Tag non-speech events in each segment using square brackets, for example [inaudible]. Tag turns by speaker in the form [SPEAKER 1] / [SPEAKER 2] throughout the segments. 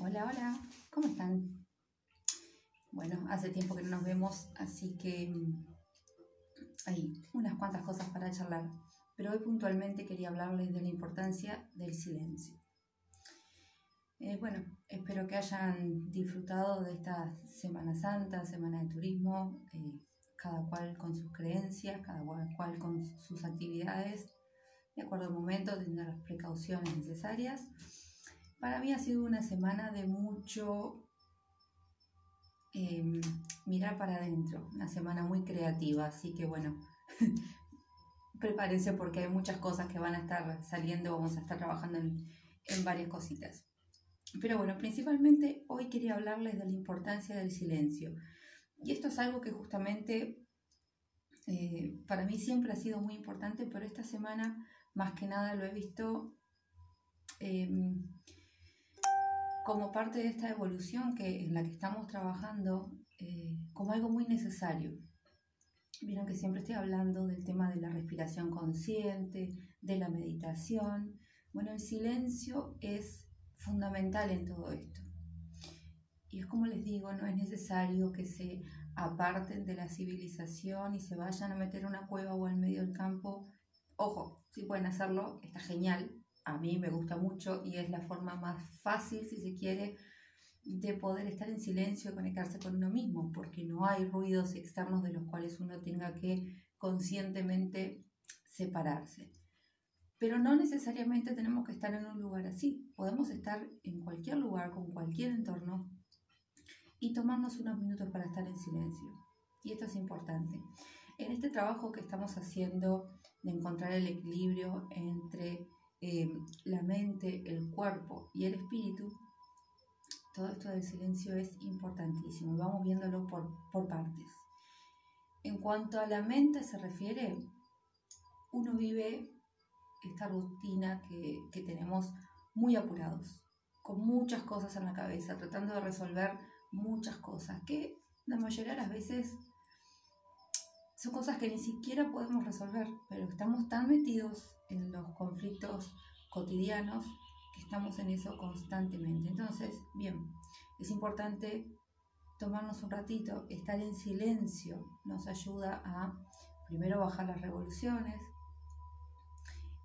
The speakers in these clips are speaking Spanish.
[SPEAKER 1] Hola, hola, ¿cómo están? Bueno, hace tiempo que no nos vemos, así que mm, hay unas cuantas cosas para charlar, pero hoy puntualmente quería hablarles de la importancia del silencio. Eh, bueno, espero que hayan disfrutado de esta Semana Santa, Semana de Turismo, eh, cada cual con sus creencias, cada cual con sus actividades, de acuerdo al momento, teniendo las precauciones necesarias. Para mí ha sido una semana de mucho em, mirar para adentro, una semana muy creativa, así que bueno, [laughs] prepárense porque hay muchas cosas que van a estar saliendo, vamos a estar trabajando en, varias cositas. Pero bueno, principalmente hoy quería hablarles de la importancia del silencio. Y esto es algo que justamente eh, para mí siempre ha sido muy importante, pero esta semana más que nada lo he visto em, como parte de esta evolución que, en la que estamos trabajando eh, como algo muy necesario. Vieron que siempre estoy hablando del tema de la respiración consciente, de la meditación. Bueno, el silencio es fundamental en todo esto. Y es como les digo, no es necesario que se aparten de la civilización y se vayan a meter en una cueva o al medio del campo. Ojo, si pueden hacerlo, está genial, a mí me gusta mucho y es la forma más fácil, si se quiere, de poder estar en silencio y conectarse con uno mismo, porque no hay ruidos externos de los cuales uno tenga que conscientemente separarse. Pero no necesariamente tenemos que estar en un lugar así. Podemos estar en cualquier lugar, con cualquier entorno, y tomarnos unos minutos para estar en silencio. Y esto es importante. En este trabajo que estamos haciendo de encontrar el equilibrio entre eh, la mente, el cuerpo y el espíritu, todo esto del silencio es importantísimo. Vamos viéndolo por, por partes. En cuanto a la mente se refiere, uno vive esta rutina que, que tenemos muy apurados, con muchas cosas en la cabeza, tratando de resolver muchas cosas, que la mayoría de las veces son cosas que ni siquiera podemos resolver, pero estamos tan metidos en los conflictos cotidianos que estamos en eso constantemente. Entonces, bien, es importante tomarnos un ratito, estar en silencio, nos ayuda a primero bajar las revoluciones,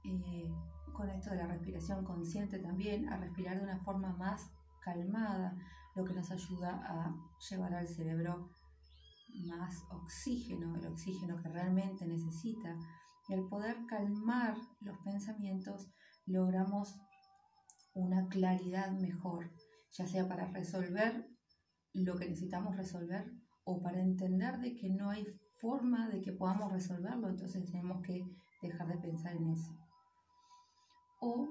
[SPEAKER 1] eh, con esto de la respiración consciente también, a respirar de una forma más calmada, lo que nos ayuda a llevar al cerebro más oxígeno, el oxígeno que realmente necesita. Y al poder calmar los pensamientos, logramos una claridad mejor, ya sea para resolver lo que necesitamos resolver o para entender de que no hay forma de que podamos resolverlo, entonces tenemos que dejar de pensar en eso. O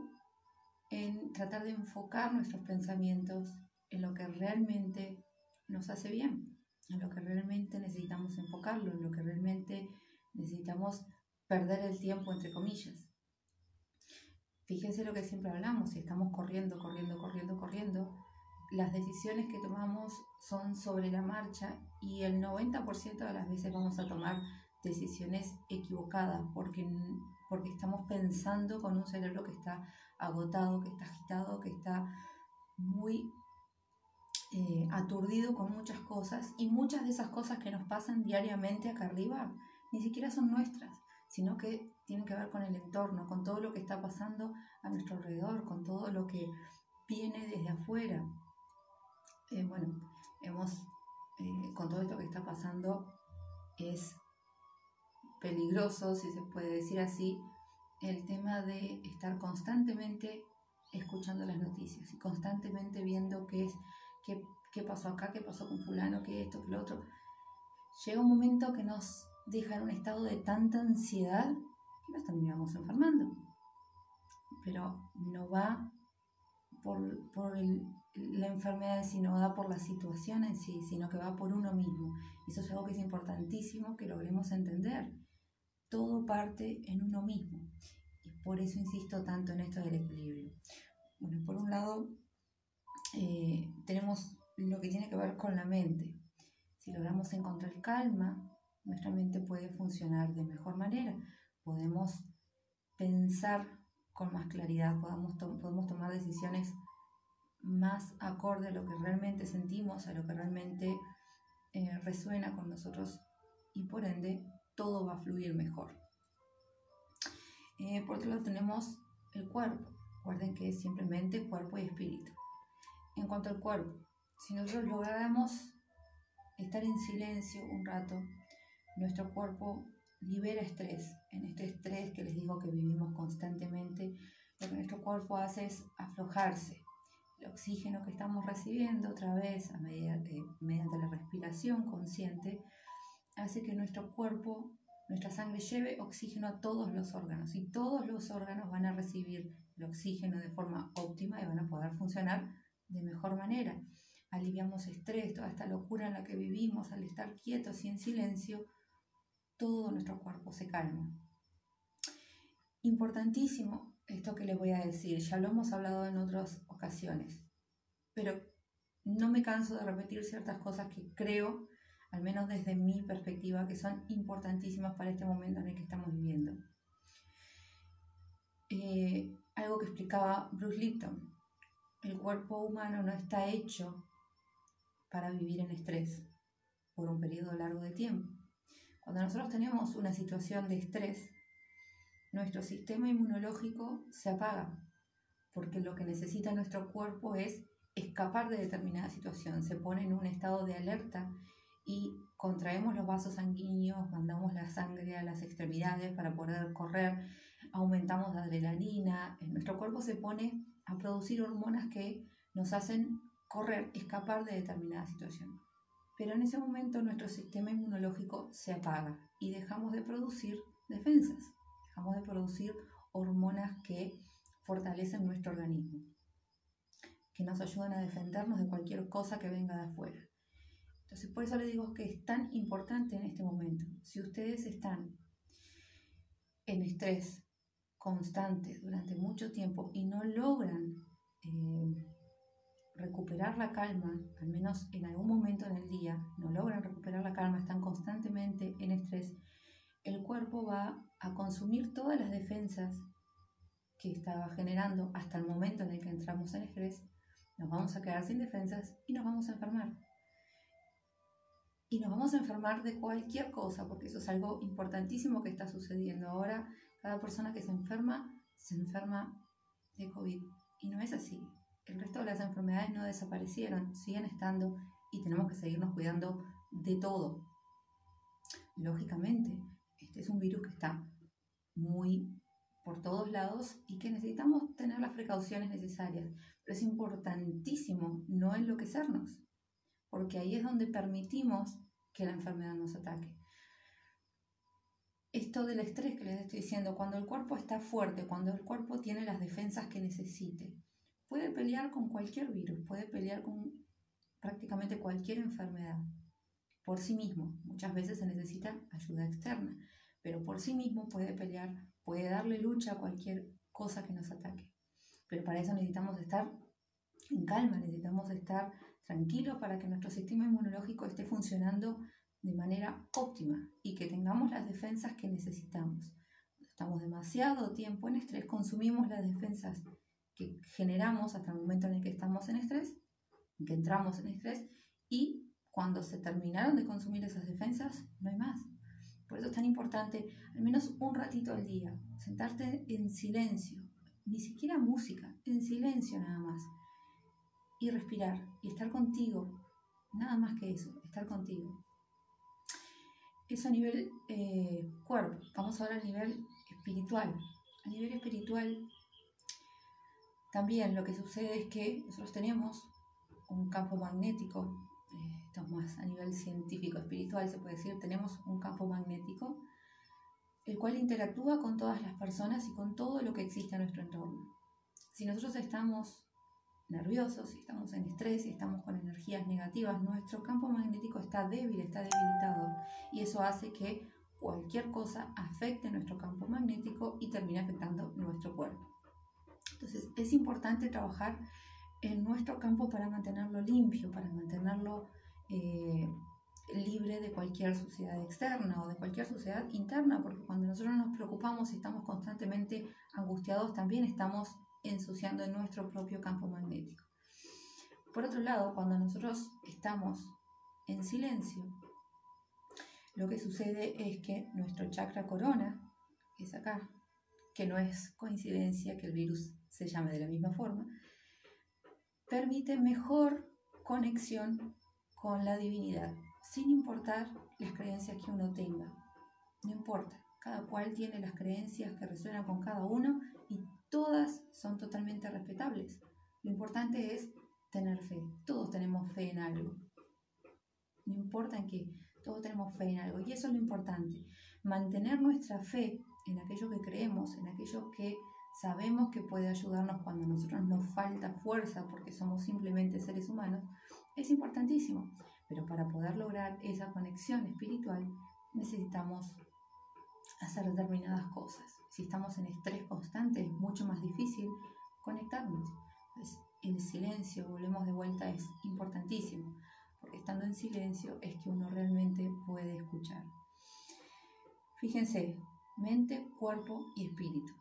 [SPEAKER 1] en tratar de enfocar nuestros pensamientos en lo que realmente nos hace bien, en lo que realmente necesitamos enfocarlo, en lo que realmente necesitamos perder el tiempo, entre comillas. Fíjense lo que siempre hablamos, si estamos corriendo, corriendo, corriendo, corriendo, las decisiones que tomamos son sobre la marcha y el 90% de las veces vamos a tomar decisiones equivocadas porque, porque estamos pensando con un cerebro que está agotado, que está agitado, que está muy eh, aturdido con muchas cosas y muchas de esas cosas que nos pasan diariamente acá arriba ni siquiera son nuestras, sino que tienen que ver con el entorno, con todo lo que está pasando a nuestro alrededor, con todo lo que viene desde afuera. Eh, bueno, hemos, eh, con todo esto que está pasando, es peligroso, si se puede decir así, el tema de estar constantemente escuchando las noticias y constantemente viendo qué es qué, pasó acá, qué pasó con fulano, qué esto, qué lo otro. Llega un momento que nos deja en un estado de tanta ansiedad que nos terminamos enfermando. Pero no va por, la enfermedad, sino va por la situación en sí, sino que va por uno mismo. Eso es algo que es importantísimo que logremos entender. Todo parte en uno mismo. Y por eso insisto tanto en esto del equilibrio. Bueno, por un lado, eh, tenemos lo que tiene que ver con la mente. Si logramos encontrar calma, nuestra mente puede funcionar de mejor manera. Podemos pensar con más claridad, podemos, podemos tomar decisiones más acorde a lo que realmente sentimos, a lo que realmente eh, resuena con nosotros y por ende todo va a fluir mejor. Eh, por otro lado tenemos el cuerpo. Recuerden que es simplemente cuerpo y espíritu. En cuanto al cuerpo, si nosotros lográramos estar en silencio un rato, nuestro cuerpo libera estrés. En este estrés que les digo que vivimos constantemente, lo que nuestro cuerpo hace es aflojarse. El oxígeno que estamos recibiendo otra vez a medida, mediante la respiración consciente hace que nuestro cuerpo, nuestra sangre lleve oxígeno a todos los órganos y todos los órganos van a recibir el oxígeno de forma óptima y van a poder funcionar de mejor manera. Aliviamos estrés, toda esta locura en la que vivimos al estar quietos y en silencio, todo nuestro cuerpo se calma. Importantísimo esto que les voy a decir, ya lo hemos hablado en otras ocasiones, pero no me canso de repetir ciertas cosas que creo, al menos desde mi perspectiva, que son importantísimas para este momento en el que estamos viviendo. Eh, algo que explicaba Bruce Lipton, el cuerpo humano no está hecho para vivir en estrés por un periodo largo de tiempo. Cuando nosotros tenemos una situación de estrés, nuestro sistema inmunológico se apaga, porque lo que necesita nuestro cuerpo es escapar de determinada situación, se pone en un estado de alerta y contraemos los vasos sanguíneos, mandamos la sangre a las extremidades para poder correr, aumentamos la adrenalina, nuestro cuerpo se pone a producir hormonas que nos hacen correr, escapar de determinada situación. Pero en ese momento nuestro sistema inmunológico se apaga y dejamos de producir defensas, dejamos de producir hormonas que fortalecen nuestro organismo, que nos ayudan a defendernos de cualquier cosa que venga de afuera. Entonces, por eso les digo que es tan importante en este momento. Si ustedes están en estrés constante durante mucho tiempo y no logran eh, recuperar la calma, al menos en algún momento en el día, no logran recuperar la calma, están constantemente en estrés, el cuerpo va a consumir todas las defensas que estaba generando hasta el momento en el que entramos en estrés, nos vamos a quedar sin defensas y nos vamos a enfermar. Y nos vamos a enfermar de cualquier cosa, porque eso es algo importantísimo que está sucediendo. Ahora, cada persona que se enferma, se enferma de COVID. Y no es así el resto de las enfermedades no desaparecieron, siguen estando y tenemos que seguirnos cuidando de todo. Lógicamente, este es un virus que está muy por todos lados y que necesitamos tener las precauciones necesarias. Pero es importantísimo no enloquecernos, porque ahí es donde permitimos que la enfermedad nos ataque. Esto del estrés que les estoy diciendo, cuando el cuerpo está fuerte, cuando el cuerpo tiene las defensas que necesite, puede pelear con cualquier virus, puede pelear con prácticamente cualquier enfermedad por sí mismo. Muchas veces se necesita ayuda externa, pero por sí mismo puede pelear, puede darle lucha a cualquier cosa que nos ataque. Pero para eso necesitamos estar en calma, necesitamos estar tranquilos para que nuestro sistema inmunológico esté funcionando de manera óptima y que tengamos las defensas que necesitamos. Estamos demasiado tiempo en estrés, consumimos las defensas que generamos hasta el momento en el que estamos en estrés, en que entramos en estrés, y cuando se terminaron de consumir esas defensas, no hay más. Por eso es tan importante, al menos un ratito al día, sentarte en silencio, ni siquiera música, en silencio nada más, y respirar, y estar contigo, nada más que eso, estar contigo. Eso a nivel eh, cuerpo, vamos ahora al nivel espiritual. A nivel espiritual también lo que sucede es que nosotros tenemos un campo magnético, eh, más a nivel científico, espiritual se puede decir, tenemos un campo magnético, el cual interactúa con todas las personas y con todo lo que existe a nuestro entorno. Si nosotros estamos nerviosos, si estamos en estrés, si estamos con energías negativas, nuestro campo magnético está débil, está debilitado y eso hace que cualquier cosa afecte nuestro campo magnético y termine afectando nuestro cuerpo. Entonces es importante trabajar en nuestro campo para mantenerlo limpio, para mantenerlo eh, libre de cualquier suciedad externa o de cualquier suciedad interna, porque cuando nosotros nos preocupamos y estamos constantemente angustiados, también estamos ensuciando nuestro propio campo magnético. Por otro lado, cuando nosotros estamos en silencio, lo que sucede es que nuestro chakra corona, que es acá, que no es coincidencia que el virus se llame de la misma forma, permite mejor conexión con la divinidad, sin importar las creencias que uno tenga. No importa, cada cual tiene las creencias que resuenan con cada uno y todas son totalmente respetables. Lo importante es tener fe. Todos tenemos fe en algo. No importa en qué, todos tenemos fe en algo. Y eso es lo importante. Mantener nuestra fe en aquello que creemos, en aquello que sabemos que puede ayudarnos cuando a nosotros nos falta fuerza porque somos simplemente seres humanos, es importantísimo. Pero para poder lograr esa conexión espiritual necesitamos hacer determinadas cosas. Si estamos en estrés constante es mucho más difícil conectarnos. el silencio, volvemos de vuelta, es importantísimo, porque estando en silencio es que uno realmente puede escuchar. Fíjense, mente, cuerpo y espíritu.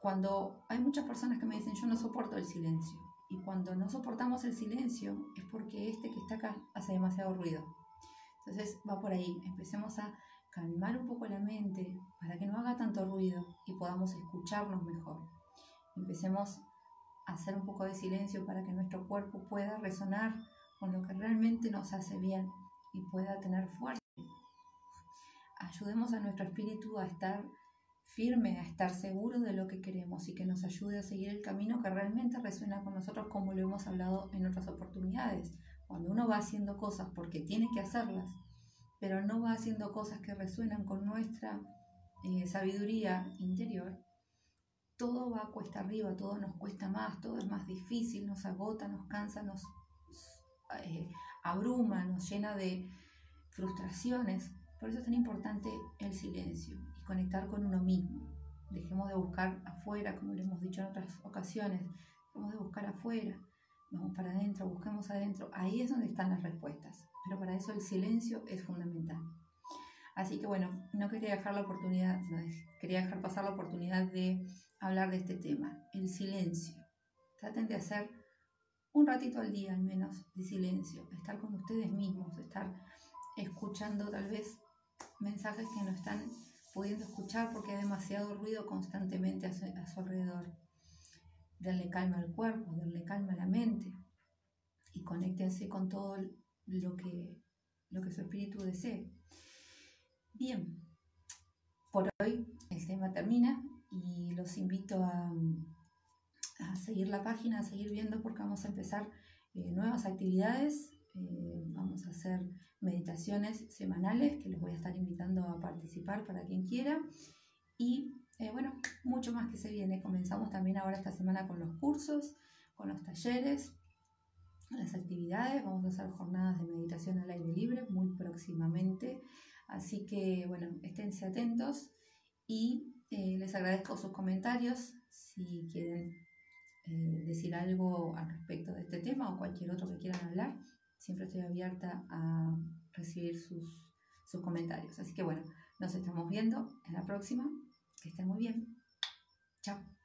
[SPEAKER 1] Cuando hay muchas personas que me dicen yo no soporto el silencio, y cuando no soportamos el silencio es porque este que está acá hace demasiado ruido. Entonces va por ahí, empecemos a calmar un poco la mente para que no haga tanto ruido y podamos escucharnos mejor. Empecemos a hacer un poco de silencio para que nuestro cuerpo pueda resonar con lo que realmente nos hace bien y pueda tener fuerza. Ayudemos a nuestro espíritu a estar firme, a estar seguro de lo que queremos y que nos ayude a seguir el camino que realmente resuena con nosotros como lo hemos hablado en otras oportunidades. Cuando uno va haciendo cosas porque tiene que hacerlas, pero no va haciendo cosas que resuenan con nuestra eh, sabiduría interior, todo va cuesta arriba, todo nos cuesta más, todo es más difícil, nos agota, nos cansa, nos eh, abruma, nos llena de frustraciones. Por eso es tan importante el silencio y conectar con uno mismo. Dejemos de buscar afuera, como le hemos dicho en otras ocasiones, dejemos de buscar afuera, vamos para adentro, buscamos adentro. Ahí es donde están las respuestas pero para eso el silencio es fundamental. Así que bueno, no quería dejar la oportunidad, quería dejar pasar la oportunidad de hablar de este tema, el silencio. Traten de hacer un ratito al día al menos de silencio, estar con ustedes mismos, estar escuchando tal vez mensajes que no están pudiendo escuchar porque hay demasiado ruido constantemente a su, a su alrededor. Darle calma al cuerpo, darle calma a la mente y conéctense con todo el lo que, lo que su espíritu desee. Bien, por hoy el tema termina y los invito a, a seguir la página, a seguir viendo porque vamos a empezar eh, nuevas actividades. Eh, vamos a hacer meditaciones semanales que les voy a estar invitando a participar para quien quiera. Y eh, bueno, mucho más que se viene. Comenzamos también ahora esta semana con los cursos, con los talleres las actividades. Vamos a hacer jornadas de meditación al aire libre muy próximamente. Así que, bueno, esténse atentos y eh, les agradezco sus comentarios si quieren eh, decir algo al respecto de este tema o cualquier otro que quieran hablar. Siempre estoy abierta a recibir sus, sus comentarios. Así que, bueno, nos estamos viendo en la próxima. Que estén muy bien. Chao.